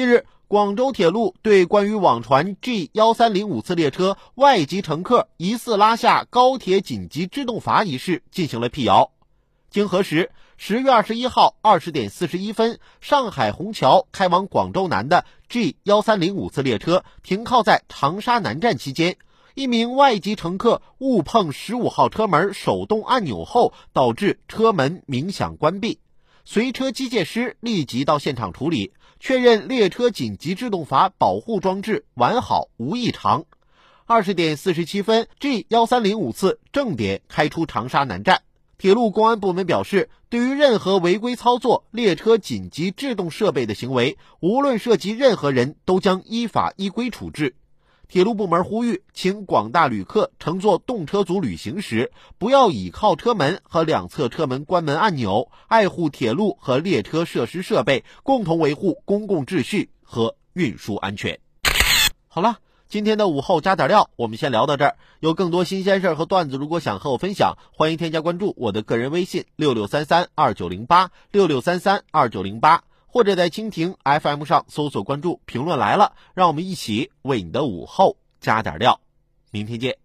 近日，广州铁路对关于网传 G 幺三零五次列车外籍乘客疑似拉下高铁紧急制动阀一事进行了辟谣。经核实，十月二十一号二十点四十一分，上海虹桥开往广州南的 G 幺三零五次列车停靠在长沙南站期间，一名外籍乘客误碰十五号车门手动按钮后，导致车门鸣响关闭。随车机械师立即到现场处理，确认列车紧急制动阀保护装置完好无异常。二十点四十七分，G 幺三零五次正点开出长沙南站。铁路公安部门表示，对于任何违规操作列车紧急制动设备的行为，无论涉及任何人，都将依法依规处置。铁路部门呼吁，请广大旅客乘坐动车组旅行时，不要倚靠车门和两侧车门关门按钮，爱护铁路和列车设施设备，共同维护公共秩序和运输安全。好了。今天的午后加点料，我们先聊到这儿。有更多新鲜事儿和段子，如果想和我分享，欢迎添加关注我的个人微信六六三三二九零八六六三三二九零八，或者在蜻蜓 FM 上搜索关注“评论来了”，让我们一起为你的午后加点料。明天见。